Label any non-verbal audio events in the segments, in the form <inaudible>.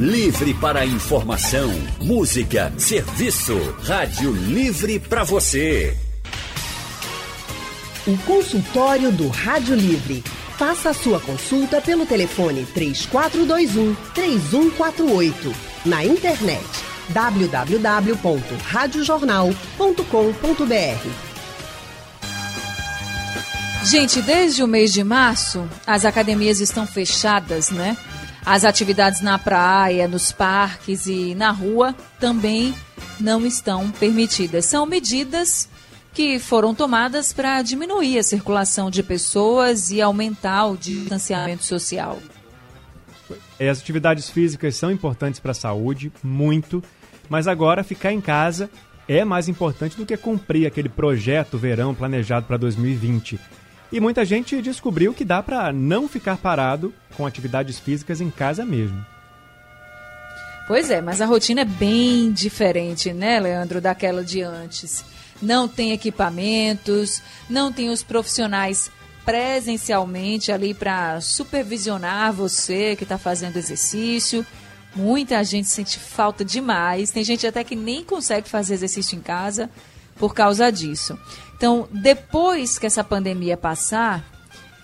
Livre para informação, música, serviço. Rádio Livre para você. O consultório do Rádio Livre. Faça a sua consulta pelo telefone 3421 3148. Na internet www.radiojornal.com.br. Gente, desde o mês de março, as academias estão fechadas, né? As atividades na praia, nos parques e na rua também não estão permitidas. São medidas que foram tomadas para diminuir a circulação de pessoas e aumentar o distanciamento social. As atividades físicas são importantes para a saúde, muito, mas agora ficar em casa é mais importante do que cumprir aquele projeto verão planejado para 2020. E muita gente descobriu que dá para não ficar parado com atividades físicas em casa mesmo. Pois é, mas a rotina é bem diferente, né, Leandro, daquela de antes. Não tem equipamentos, não tem os profissionais presencialmente ali para supervisionar você que está fazendo exercício. Muita gente sente falta demais. Tem gente até que nem consegue fazer exercício em casa por causa disso. Então, depois que essa pandemia passar,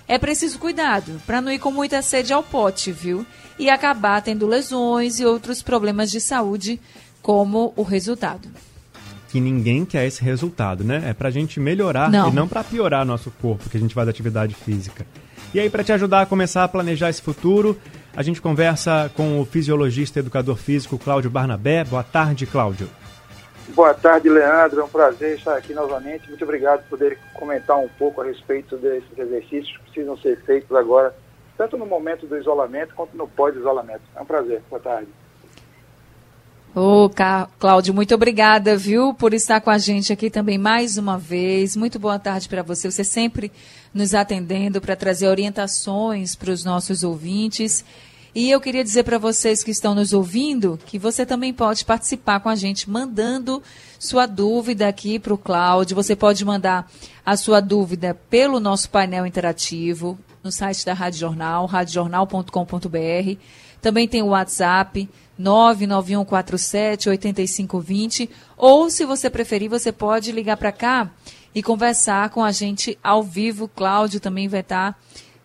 é preciso cuidado para não ir com muita sede ao pote, viu? E acabar tendo lesões e outros problemas de saúde como o resultado. Que ninguém quer esse resultado, né? É para a gente melhorar não. e não para piorar nosso corpo que a gente faz atividade física. E aí, para te ajudar a começar a planejar esse futuro, a gente conversa com o fisiologista e educador físico Cláudio Barnabé. Boa tarde, Cláudio. Boa tarde, Leandro. É um prazer estar aqui novamente. Muito obrigado por poder comentar um pouco a respeito desses exercícios que precisam ser feitos agora, tanto no momento do isolamento quanto no pós-isolamento. É um prazer. Boa tarde. Ô, oh, Cláudio, muito obrigada, viu, por estar com a gente aqui também mais uma vez. Muito boa tarde para você. Você sempre nos atendendo para trazer orientações para os nossos ouvintes. E eu queria dizer para vocês que estão nos ouvindo que você também pode participar com a gente mandando sua dúvida aqui para o Cláudio. Você pode mandar a sua dúvida pelo nosso painel interativo no site da Rádio Jornal, radiojornal.com.br. Também tem o WhatsApp 99147 8520 ou se você preferir, você pode ligar para cá e conversar com a gente ao vivo. Cláudio também vai estar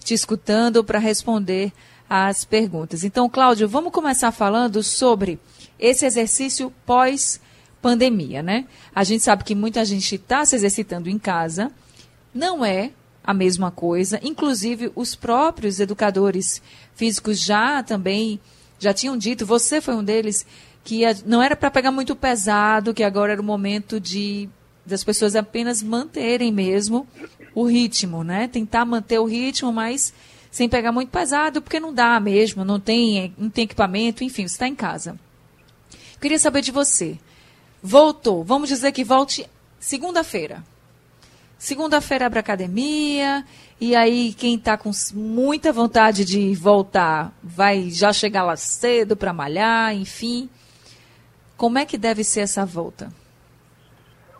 te escutando para responder as perguntas. Então, Cláudio, vamos começar falando sobre esse exercício pós-pandemia, né? A gente sabe que muita gente está se exercitando em casa, não é a mesma coisa. Inclusive, os próprios educadores físicos já também já tinham dito, você foi um deles, que não era para pegar muito pesado, que agora era o momento de das pessoas apenas manterem mesmo o ritmo, né? Tentar manter o ritmo, mas sem pegar muito pesado, porque não dá mesmo, não tem, não tem equipamento, enfim, você está em casa. Queria saber de você. Voltou, vamos dizer que volte segunda-feira. Segunda-feira abre academia, e aí quem está com muita vontade de voltar vai já chegar lá cedo para malhar, enfim. Como é que deve ser essa volta?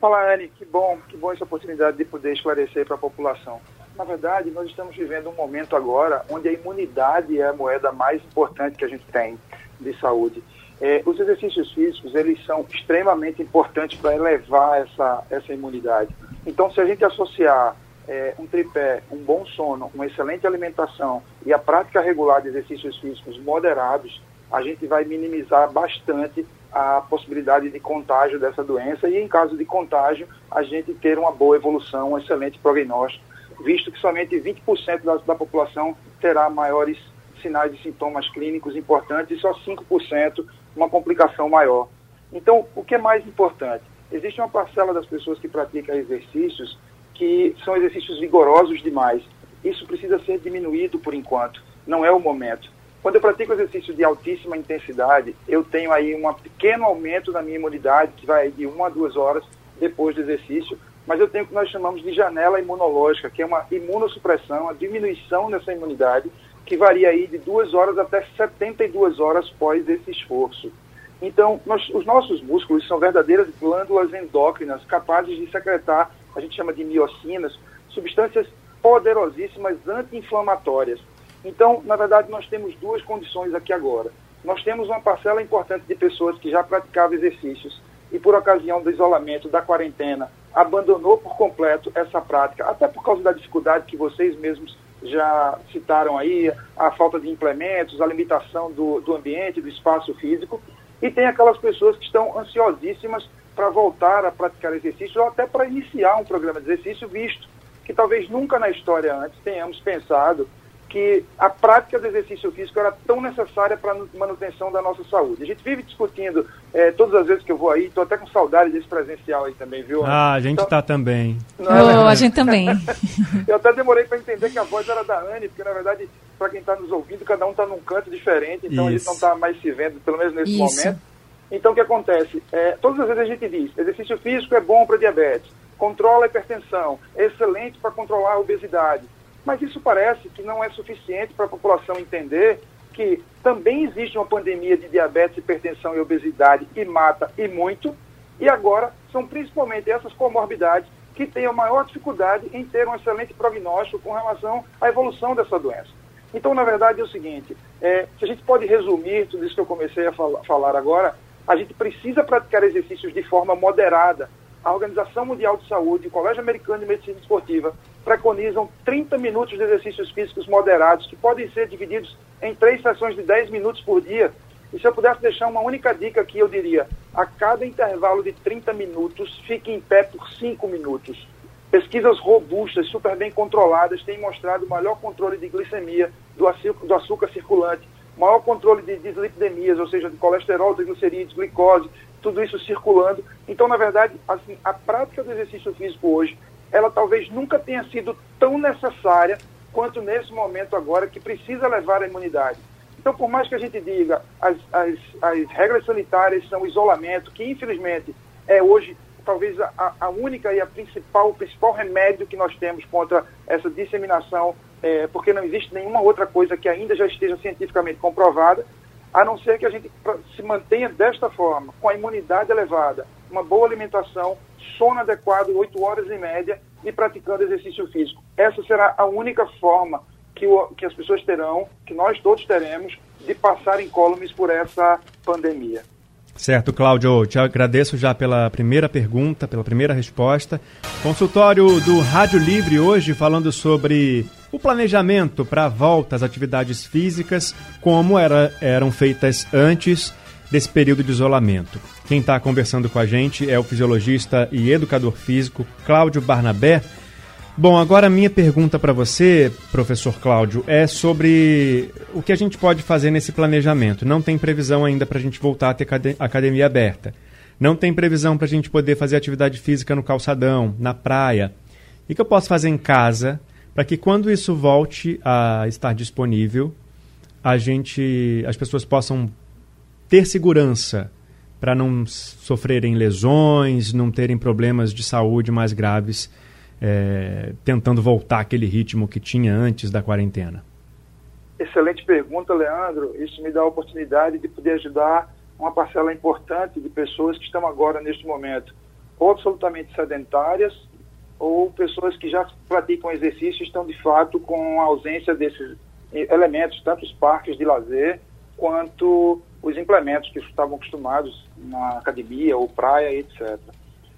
Olá, Eli, que bom, que bom essa oportunidade de poder esclarecer para a população. Na verdade, nós estamos vivendo um momento agora onde a imunidade é a moeda mais importante que a gente tem de saúde. É, os exercícios físicos, eles são extremamente importantes para elevar essa, essa imunidade. Então, se a gente associar é, um tripé, um bom sono, uma excelente alimentação e a prática regular de exercícios físicos moderados, a gente vai minimizar bastante a possibilidade de contágio dessa doença e, em caso de contágio, a gente ter uma boa evolução, um excelente prognóstico visto que somente 20% da, da população terá maiores sinais e sintomas clínicos importantes e só 5% uma complicação maior. Então, o que é mais importante? Existe uma parcela das pessoas que praticam exercícios que são exercícios vigorosos demais. Isso precisa ser diminuído por enquanto, não é o momento. Quando eu pratico exercício de altíssima intensidade, eu tenho aí um pequeno aumento na minha imunidade, que vai de uma a duas horas depois do exercício, mas eu tenho o que nós chamamos de janela imunológica, que é uma imunossupressão, a diminuição dessa imunidade, que varia aí de duas horas até 72 horas pós esse esforço. Então, nós, os nossos músculos são verdadeiras glândulas endócrinas capazes de secretar, a gente chama de miocinas, substâncias poderosíssimas anti-inflamatórias. Então, na verdade, nós temos duas condições aqui agora. nós temos uma parcela importante de pessoas que já praticavam exercícios e, por ocasião do isolamento, da quarentena, abandonou por completo essa prática, até por causa da dificuldade que vocês mesmos já citaram aí, a falta de implementos, a limitação do, do ambiente, do espaço físico, e tem aquelas pessoas que estão ansiosíssimas para voltar a praticar exercício ou até para iniciar um programa de exercício, visto que talvez nunca na história antes tenhamos pensado que a prática do exercício físico era tão necessária para a manutenção da nossa saúde. A gente vive discutindo, é, todas as vezes que eu vou aí, estou até com saudade desse presencial aí também, viu? Ah, a gente está então, também. Não, oh, a gente também. <laughs> eu até demorei para entender que a voz era da Anne, porque na verdade, para quem está nos ouvindo, cada um está num canto diferente, então Isso. a gente não está mais se vendo, pelo menos nesse Isso. momento. Então, o que acontece? É, todas as vezes a gente diz, exercício físico é bom para diabetes, controla a hipertensão, é excelente para controlar a obesidade. Mas isso parece que não é suficiente para a população entender que também existe uma pandemia de diabetes, hipertensão e obesidade e mata e muito, e agora são principalmente essas comorbidades que têm a maior dificuldade em ter um excelente prognóstico com relação à evolução dessa doença. Então, na verdade, é o seguinte: é, se a gente pode resumir tudo isso que eu comecei a fal falar agora, a gente precisa praticar exercícios de forma moderada, a Organização Mundial de Saúde, o Colégio Americano de Medicina Esportiva, preconizam 30 minutos de exercícios físicos moderados, que podem ser divididos em três sessões de 10 minutos por dia. E se eu pudesse deixar uma única dica aqui, eu diria: a cada intervalo de 30 minutos, fique em pé por 5 minutos. Pesquisas robustas, super bem controladas, têm mostrado maior controle de glicemia, do açúcar, do açúcar circulante, maior controle de dislipidemias, ou seja, de colesterol, triglicerídeos, glicose, tudo isso circulando. Então, na verdade, assim, a prática do exercício físico hoje, ela talvez nunca tenha sido tão necessária quanto nesse momento agora, que precisa levar a imunidade. Então, por mais que a gente diga as, as, as regras sanitárias são isolamento, que infelizmente é hoje talvez a, a, única e a principal, o principal remédio que nós temos contra essa disseminação, é, porque não existe nenhuma outra coisa que ainda já esteja cientificamente comprovada, a não ser que a gente se mantenha desta forma, com a imunidade elevada, uma boa alimentação, sono adequado, 8 horas em média, e praticando exercício físico. Essa será a única forma que, o, que as pessoas terão, que nós todos teremos, de passar incólumes por essa pandemia. Certo, Cláudio, te agradeço já pela primeira pergunta, pela primeira resposta. Consultório do Rádio Livre hoje falando sobre o planejamento para a volta às atividades físicas, como era, eram feitas antes desse período de isolamento. Quem está conversando com a gente é o fisiologista e educador físico Cláudio Barnabé. Bom, agora a minha pergunta para você, professor Cláudio, é sobre o que a gente pode fazer nesse planejamento. Não tem previsão ainda para a gente voltar a ter academia aberta. Não tem previsão para a gente poder fazer atividade física no calçadão, na praia. O que eu posso fazer em casa para que quando isso volte a estar disponível, a gente, as pessoas possam ter segurança para não sofrerem lesões, não terem problemas de saúde mais graves, é, tentando voltar aquele ritmo que tinha antes da quarentena? Excelente pergunta, Leandro. Isso me dá a oportunidade de poder ajudar uma parcela importante de pessoas que estão agora, neste momento, ou absolutamente sedentárias, ou pessoas que já praticam exercício estão, de fato, com a ausência desses elementos, tanto os parques de lazer, quanto os implementos que estavam acostumados na academia ou praia, etc.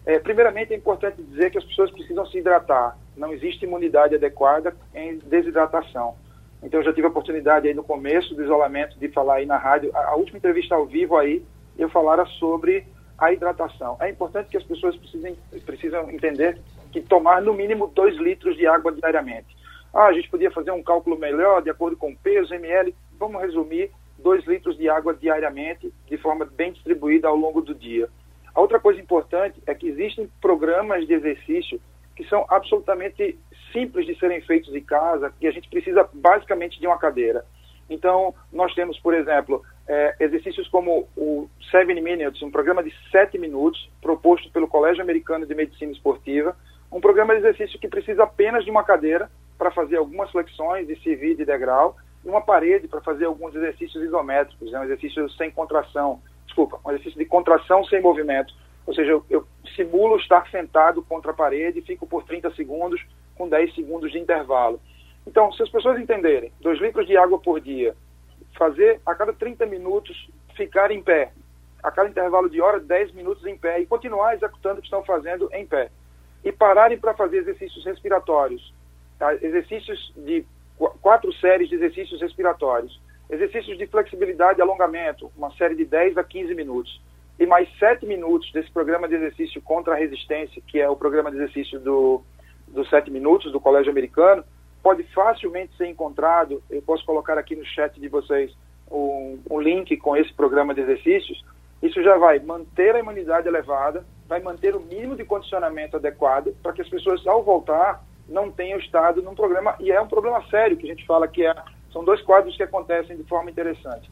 É, primeiramente, é importante dizer que as pessoas precisam se hidratar. Não existe imunidade adequada em desidratação. Então, eu já tive a oportunidade aí no começo do isolamento de falar aí na rádio, a, a última entrevista ao vivo aí, eu falara sobre a hidratação. É importante que as pessoas precisem, precisam entender que tomar no mínimo 2 litros de água diariamente. Ah, a gente podia fazer um cálculo melhor de acordo com o peso, ml. Vamos resumir: 2 litros de água diariamente, de forma bem distribuída ao longo do dia. A outra coisa importante é que existem programas de exercício que são absolutamente simples de serem feitos em casa, que a gente precisa basicamente de uma cadeira. Então, nós temos, por exemplo, é, exercícios como o Seven Minutes, um programa de 7 minutos, proposto pelo Colégio Americano de Medicina Esportiva, um programa de exercício que precisa apenas de uma cadeira para fazer algumas flexões e servir de degrau, uma parede para fazer alguns exercícios isométricos, né, um exercício sem contração, desculpa, um exercício de contração sem movimento. Ou seja, eu, eu simulo estar sentado contra a parede, fico por 30 segundos com 10 segundos de intervalo. Então, se as pessoas entenderem, 2 litros de água por dia, fazer a cada 30 minutos ficar em pé. A cada intervalo de hora, 10 minutos em pé e continuar executando o que estão fazendo em pé. E pararem para fazer exercícios respiratórios. Tá? Exercícios de quatro séries de exercícios respiratórios. Exercícios de flexibilidade e alongamento, uma série de 10 a 15 minutos. E mais 7 minutos desse programa de exercício contra a resistência, que é o programa de exercício do, dos 7 minutos do Colégio Americano, pode facilmente ser encontrado. Eu posso colocar aqui no chat de vocês um, um link com esse programa de exercícios. Isso já vai manter a imunidade elevada, vai manter o mínimo de condicionamento adequado para que as pessoas, ao voltar, não tenham estado num problema, e é um problema sério que a gente fala que é, são dois quadros que acontecem de forma interessante.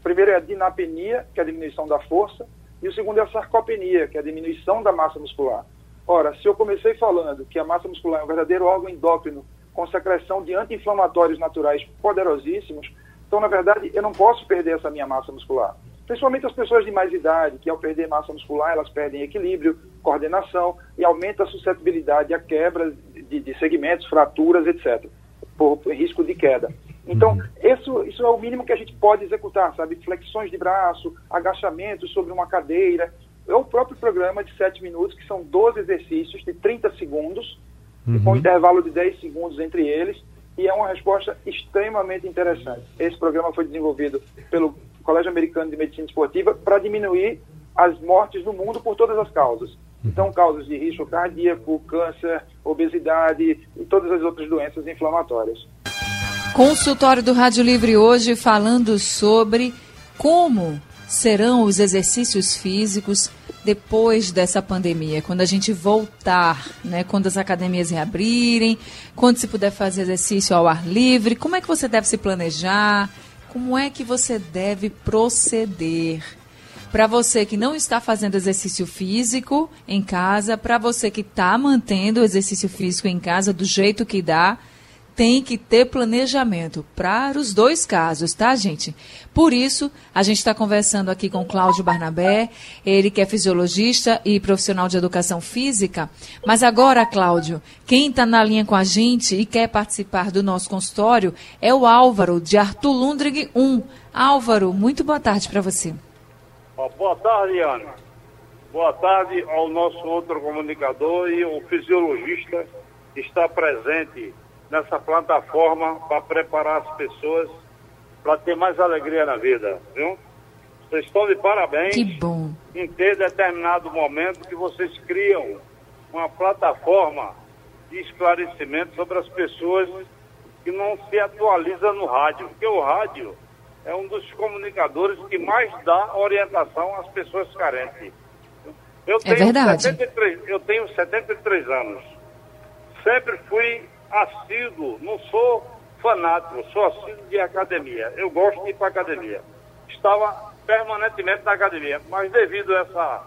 O primeiro é a dinapenia, que é a diminuição da força, e o segundo é a sarcopenia, que é a diminuição da massa muscular. Ora, se eu comecei falando que a massa muscular é um verdadeiro órgão endócrino com secreção de anti-inflamatórios naturais poderosíssimos, então, na verdade, eu não posso perder essa minha massa muscular. Principalmente as pessoas de mais idade, que ao perder massa muscular, elas perdem equilíbrio, coordenação e aumenta a suscetibilidade à quebra de, de segmentos, fraturas, etc., por, por risco de queda. Então, uhum. isso, isso é o mínimo que a gente pode executar, sabe? Flexões de braço, agachamentos sobre uma cadeira. É o próprio programa de 7 minutos, que são 12 exercícios de 30 segundos, uhum. com um intervalo de 10 segundos entre eles, e é uma resposta extremamente interessante. Esse programa foi desenvolvido pelo Colégio Americano de Medicina Esportiva para diminuir as mortes no mundo por todas as causas. Uhum. Então, causas de risco cardíaco, câncer, obesidade e todas as outras doenças inflamatórias. Consultório do Rádio Livre hoje falando sobre como serão os exercícios físicos depois dessa pandemia, quando a gente voltar, né, quando as academias reabrirem, quando se puder fazer exercício ao ar livre, como é que você deve se planejar? Como é que você deve proceder? Para você que não está fazendo exercício físico em casa, para você que está mantendo o exercício físico em casa do jeito que dá, tem que ter planejamento para os dois casos, tá, gente? Por isso, a gente está conversando aqui com Cláudio Barnabé, ele que é fisiologista e profissional de educação física. Mas agora, Cláudio, quem está na linha com a gente e quer participar do nosso consultório é o Álvaro, de Arthur Lundrig 1. Álvaro, muito boa tarde para você. Boa tarde, Ana. Boa tarde ao nosso outro comunicador e o fisiologista que está presente nessa plataforma para preparar as pessoas para ter mais alegria na vida, viu? Vocês estão de parabéns que bom. em ter determinado momento que vocês criam uma plataforma de esclarecimento sobre as pessoas que não se atualiza no rádio, porque o rádio é um dos comunicadores que mais dá orientação às pessoas carentes. Eu é verdade. 73, eu tenho 73 anos. Sempre fui assíduo, não sou fanático, sou assíduo de academia. Eu gosto de ir para academia. Estava permanentemente na academia, mas devido a essa,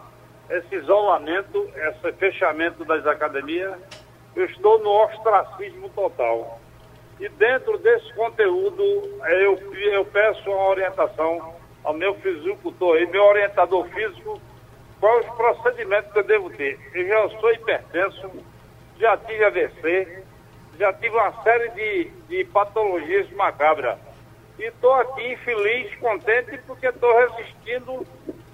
esse isolamento, esse fechamento das academias, eu estou no ostracismo total. E dentro desse conteúdo, eu, eu peço uma orientação ao meu fisicultor e meu orientador físico, quais os procedimentos que eu devo ter. Eu já sou hipertenso, já tive AVC, já tive uma série de, de patologias macabras. E estou aqui feliz, contente, porque estou resistindo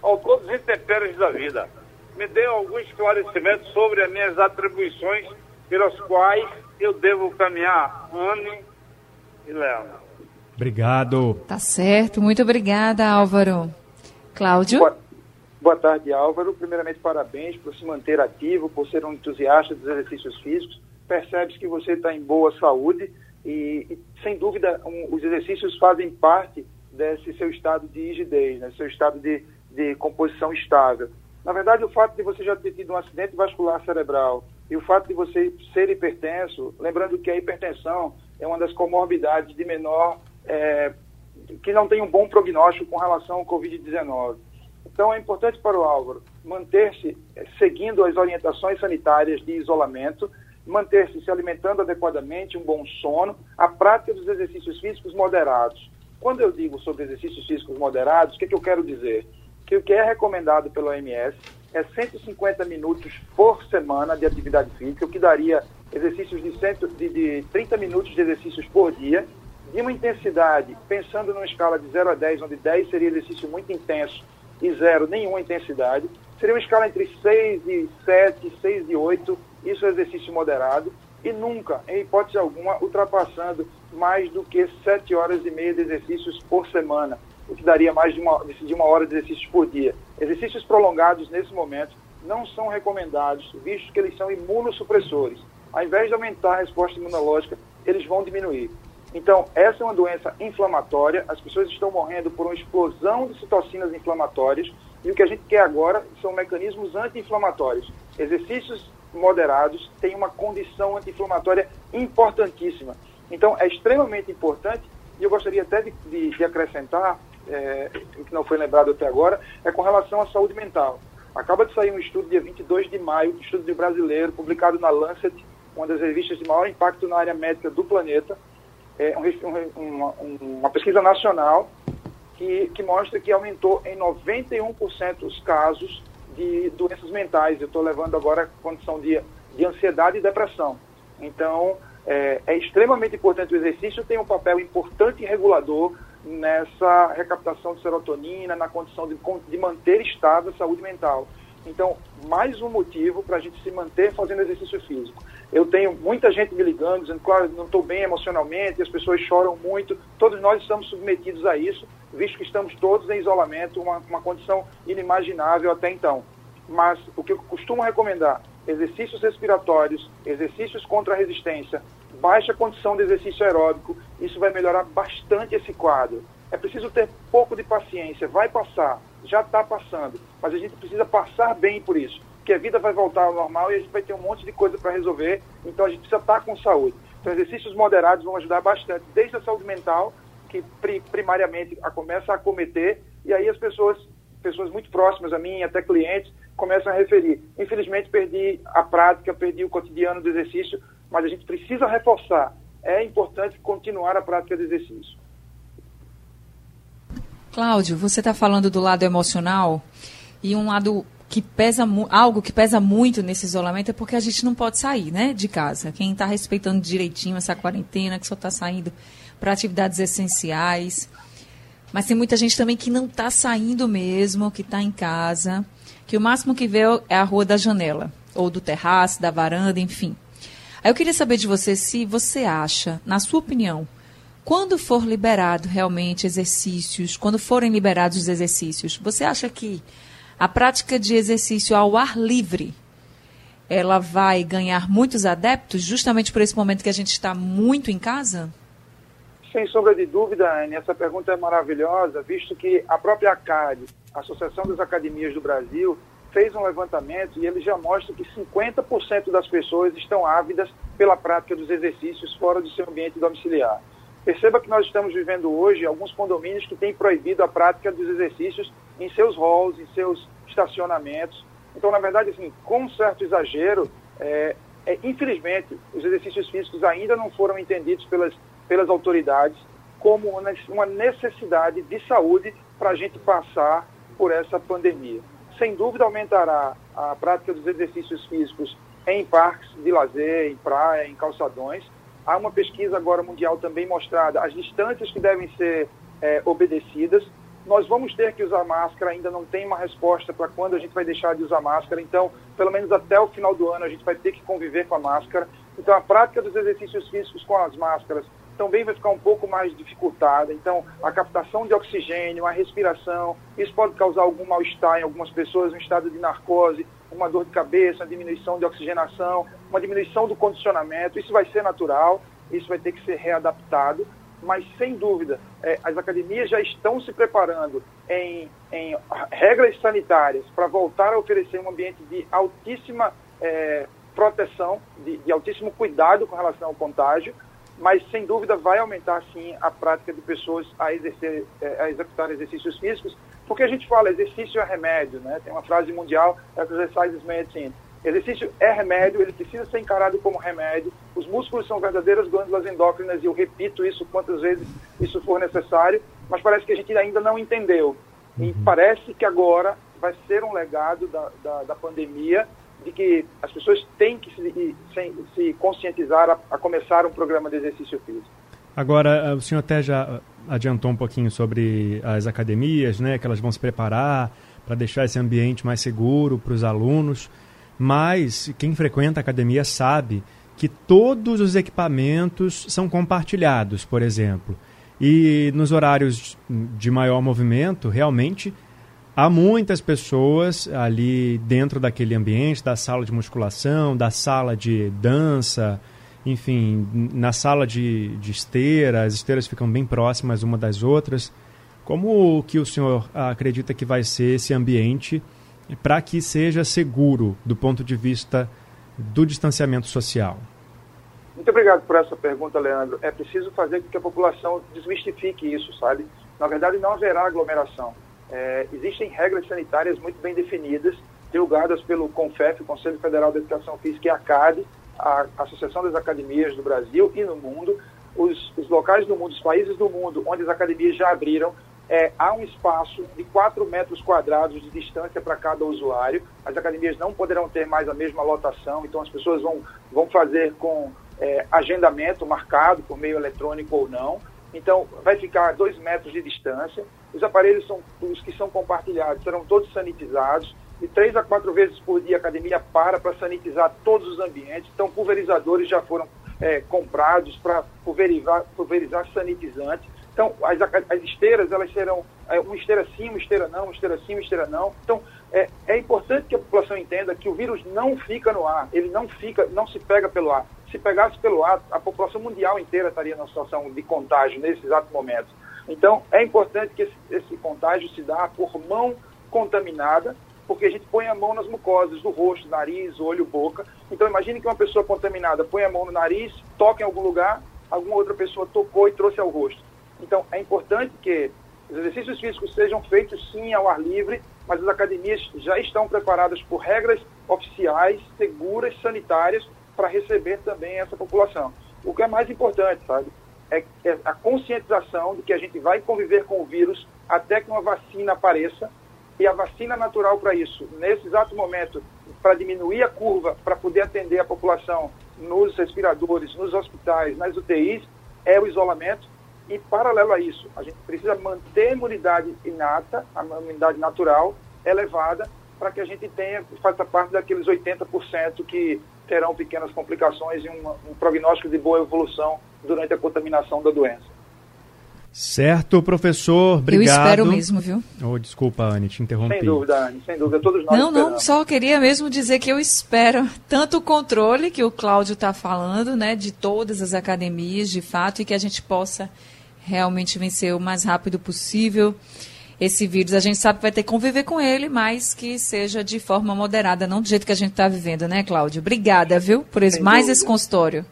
a todos os intempéries da vida. Me dê algum esclarecimento sobre as minhas atribuições pelas quais eu devo caminhar, Anne e Leandro. Obrigado. Tá certo, muito obrigada, Álvaro. Cláudio? Boa, boa tarde, Álvaro. Primeiramente, parabéns por se manter ativo, por ser um entusiasta dos exercícios físicos percebe que você está em boa saúde e, e sem dúvida, um, os exercícios fazem parte desse seu estado de rigidez, né, seu estado de, de composição estável. Na verdade, o fato de você já ter tido um acidente vascular cerebral e o fato de você ser hipertenso, lembrando que a hipertensão é uma das comorbidades de menor, é, que não tem um bom prognóstico com relação ao Covid-19. Então, é importante para o Álvaro manter-se é, seguindo as orientações sanitárias de isolamento, manter-se se alimentando adequadamente, um bom sono, a prática dos exercícios físicos moderados. Quando eu digo sobre exercícios físicos moderados, o que, que eu quero dizer? Que o que é recomendado pelo OMS é 150 minutos por semana de atividade física, o que daria exercícios de, de, de 30 minutos de exercícios por dia, de uma intensidade, pensando numa escala de 0 a 10, onde 10 seria exercício muito intenso e 0 nenhuma intensidade, seria uma escala entre 6 e 7, 6 e 8, isso é exercício moderado, e nunca, em hipótese alguma, ultrapassando mais do que 7 horas e meia de exercícios por semana, o que daria mais de uma, de uma hora de exercícios por dia. Exercícios prolongados, nesse momento, não são recomendados, visto que eles são imunossupressores. Ao invés de aumentar a resposta imunológica, eles vão diminuir. Então, essa é uma doença inflamatória, as pessoas estão morrendo por uma explosão de citocinas inflamatórias, e o que a gente quer agora são mecanismos anti-inflamatórios. Exercícios moderados têm uma condição anti-inflamatória importantíssima. Então, é extremamente importante, e eu gostaria até de, de, de acrescentar, é, que não foi lembrado até agora, é com relação à saúde mental. Acaba de sair um estudo dia 22 de maio, um estudo de brasileiro, publicado na Lancet, uma das revistas de maior impacto na área médica do planeta, é, um, uma, uma, pesquisa nacional que, que mostra que aumentou em 91% os casos de doenças mentais. Eu estou levando agora a condição de, de ansiedade e depressão. Então, é, é, extremamente importante o exercício, tem um papel importante e regulador nessa recaptação de serotonina, na condição de, de manter estável a saúde mental. Então, mais um motivo para a gente se manter fazendo exercício físico. Eu tenho muita gente me ligando, dizendo, claro, não estou bem emocionalmente, as pessoas choram muito. Todos nós estamos submetidos a isso, visto que estamos todos em isolamento, uma, uma condição inimaginável até então. Mas o que eu costumo recomendar, exercícios respiratórios, exercícios contra a resistência, baixa condição de exercício aeróbico, isso vai melhorar bastante esse quadro. É preciso ter pouco de paciência, vai passar, já está passando, mas a gente precisa passar bem por isso que a vida vai voltar ao normal e a gente vai ter um monte de coisa para resolver, então a gente precisa estar com saúde. Então, exercícios moderados vão ajudar bastante, desde a saúde mental, que primariamente a começa a acometer, e aí as pessoas, pessoas muito próximas a mim, até clientes, começam a referir. Infelizmente, perdi a prática, perdi o cotidiano do exercício, mas a gente precisa reforçar. É importante continuar a prática do exercício. Cláudio, você está falando do lado emocional e um lado que pesa algo que pesa muito nesse isolamento é porque a gente não pode sair, né, de casa. Quem está respeitando direitinho essa quarentena, que só está saindo para atividades essenciais. Mas tem muita gente também que não está saindo mesmo, que está em casa, que o máximo que vê é a rua da janela, ou do terraço, da varanda, enfim. Aí eu queria saber de você se você acha, na sua opinião, quando for liberado realmente exercícios, quando forem liberados os exercícios, você acha que a prática de exercício ao ar livre, ela vai ganhar muitos adeptos justamente por esse momento que a gente está muito em casa? Sem sombra de dúvida, Anne, essa pergunta é maravilhosa, visto que a própria ACAD, Associação das Academias do Brasil, fez um levantamento e ele já mostra que 50% das pessoas estão ávidas pela prática dos exercícios fora do seu ambiente domiciliar. Perceba que nós estamos vivendo hoje alguns condomínios que têm proibido a prática dos exercícios em seus halls, em seus estacionamentos. Então, na verdade, assim, com um certo exagero, é, é, infelizmente, os exercícios físicos ainda não foram entendidos pelas, pelas autoridades como uma necessidade de saúde para a gente passar por essa pandemia. Sem dúvida, aumentará a prática dos exercícios físicos em parques de lazer, em praia, em calçadões, Há uma pesquisa agora mundial também mostrada as distâncias que devem ser é, obedecidas. Nós vamos ter que usar máscara, ainda não tem uma resposta para quando a gente vai deixar de usar máscara, então, pelo menos até o final do ano, a gente vai ter que conviver com a máscara. Então, a prática dos exercícios físicos com as máscaras também vai ficar um pouco mais dificultada. Então, a captação de oxigênio, a respiração, isso pode causar algum mal-estar em algumas pessoas, um estado de narcose, uma dor de cabeça, diminuição de oxigenação, uma diminuição do condicionamento. Isso vai ser natural, isso vai ter que ser readaptado, mas sem dúvida, é, as academias já estão se preparando em, em regras sanitárias para voltar a oferecer um ambiente de altíssima é, proteção, de, de altíssimo cuidado com relação ao contágio, mas sem dúvida vai aumentar sim a prática de pessoas a, exercer, é, a executar exercícios físicos, porque a gente fala exercício é remédio, né? Tem uma frase mundial, exercise is medicine. Exercício é remédio, ele precisa ser encarado como remédio. Os músculos são verdadeiras glândulas endócrinas e eu repito isso quantas vezes isso for necessário, mas parece que a gente ainda não entendeu. E uhum. parece que agora vai ser um legado da, da, da pandemia de que as pessoas têm que se, se, se conscientizar a, a, começar um programa de exercício físico. Agora, o senhor até já adiantou um pouquinho sobre as academias, né, que elas vão se preparar para deixar esse ambiente mais seguro para os alunos, mas quem frequenta a academia sabe que todos os equipamentos são compartilhados, por exemplo. E nos horários de maior movimento, realmente há muitas pessoas ali dentro daquele ambiente, da sala de musculação, da sala de dança, enfim, na sala de, de esteira, as esteiras ficam bem próximas uma das outras. Como que o senhor acredita que vai ser esse ambiente para que seja seguro do ponto de vista do distanciamento social? Muito obrigado por essa pergunta, Leandro. É preciso fazer com que a população desmistifique isso, sabe? Na verdade, não haverá aglomeração. É, existem regras sanitárias muito bem definidas, divulgadas pelo CONFEF, Conselho Federal de Educação Física, e a CAD, a Associação das Academias do Brasil e no mundo, os, os locais do mundo, os países do mundo onde as academias já abriram, é, há um espaço de 4 metros quadrados de distância para cada usuário. As academias não poderão ter mais a mesma lotação, então as pessoas vão, vão fazer com é, agendamento marcado por meio eletrônico ou não. Então, vai ficar 2 metros de distância. Os aparelhos são os que são compartilhados serão todos sanitizados de três a quatro vezes por dia a academia para para sanitizar todos os ambientes. Então, pulverizadores já foram é, comprados para pulverizar, pulverizar sanitizantes. Então, as, as esteiras, elas serão é, uma esteira sim, uma esteira não, uma esteira sim, uma esteira não. Então, é, é importante que a população entenda que o vírus não fica no ar, ele não fica, não se pega pelo ar. Se pegasse pelo ar, a população mundial inteira estaria numa situação de contágio nesse exato momento. Então, é importante que esse, esse contágio se dá por mão contaminada porque a gente põe a mão nas mucosas do rosto, nariz, olho, boca. Então imagine que uma pessoa contaminada põe a mão no nariz, toca em algum lugar, alguma outra pessoa tocou e trouxe ao rosto. Então é importante que os exercícios físicos sejam feitos sim ao ar livre, mas as academias já estão preparadas por regras oficiais, seguras, sanitárias, para receber também essa população. O que é mais importante, sabe, é, é a conscientização de que a gente vai conviver com o vírus até que uma vacina apareça e a vacina natural para isso, nesse exato momento, para diminuir a curva, para poder atender a população nos respiradores, nos hospitais, nas UTIs, é o isolamento. E, paralelo a isso, a gente precisa manter a imunidade inata, a imunidade natural elevada, para que a gente tenha, faça parte daqueles 80% que terão pequenas complicações e um, um prognóstico de boa evolução durante a contaminação da doença. Certo, professor, obrigado. Eu espero mesmo, viu? Oh, desculpa, Anne, te interrompi. Sem dúvida, Anne, sem dúvida, todos nós Não, esperamos. não, só queria mesmo dizer que eu espero tanto o controle que o Cláudio está falando, né, de todas as academias, de fato, e que a gente possa realmente vencer o mais rápido possível esse vírus. A gente sabe que vai ter que conviver com ele, mas que seja de forma moderada, não do jeito que a gente está vivendo, né, Cláudio? Obrigada, viu, por esse, mais esse consultório.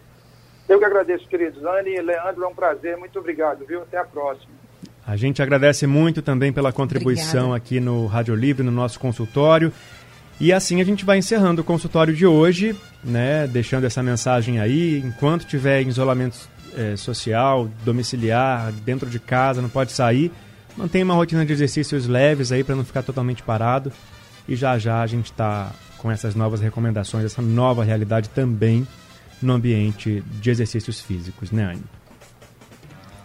Eu que agradeço, queridos. Anne e Leandro, é um prazer. Muito obrigado, viu? Até a próxima. A gente agradece muito também pela contribuição Obrigada. aqui no Rádio Livre, no nosso consultório. E assim a gente vai encerrando o consultório de hoje, né? Deixando essa mensagem aí. Enquanto tiver em isolamento é, social, domiciliar, dentro de casa, não pode sair, mantenha uma rotina de exercícios leves aí para não ficar totalmente parado. E já já a gente está com essas novas recomendações, essa nova realidade também no ambiente de exercícios físicos, né, Anne?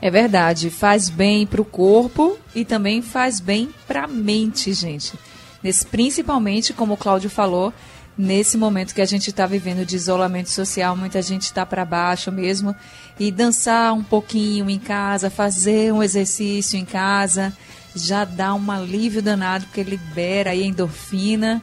É verdade, faz bem para o corpo e também faz bem para a mente, gente. Nesse, principalmente, como o Cláudio falou, nesse momento que a gente está vivendo de isolamento social, muita gente está para baixo mesmo. E dançar um pouquinho em casa, fazer um exercício em casa, já dá um alívio danado, porque libera aí endorfina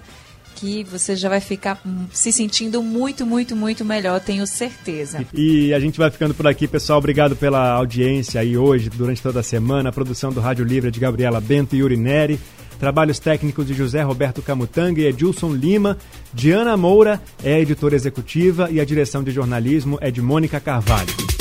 aqui, você já vai ficar se sentindo muito, muito, muito melhor, tenho certeza. E a gente vai ficando por aqui, pessoal. Obrigado pela audiência aí hoje, durante toda a semana. A produção do Rádio Livre é de Gabriela Bento e Yuri Neri. Trabalhos técnicos de José Roberto Camutanga e Edilson Lima. Diana Moura é a editora executiva e a direção de jornalismo é de Mônica Carvalho.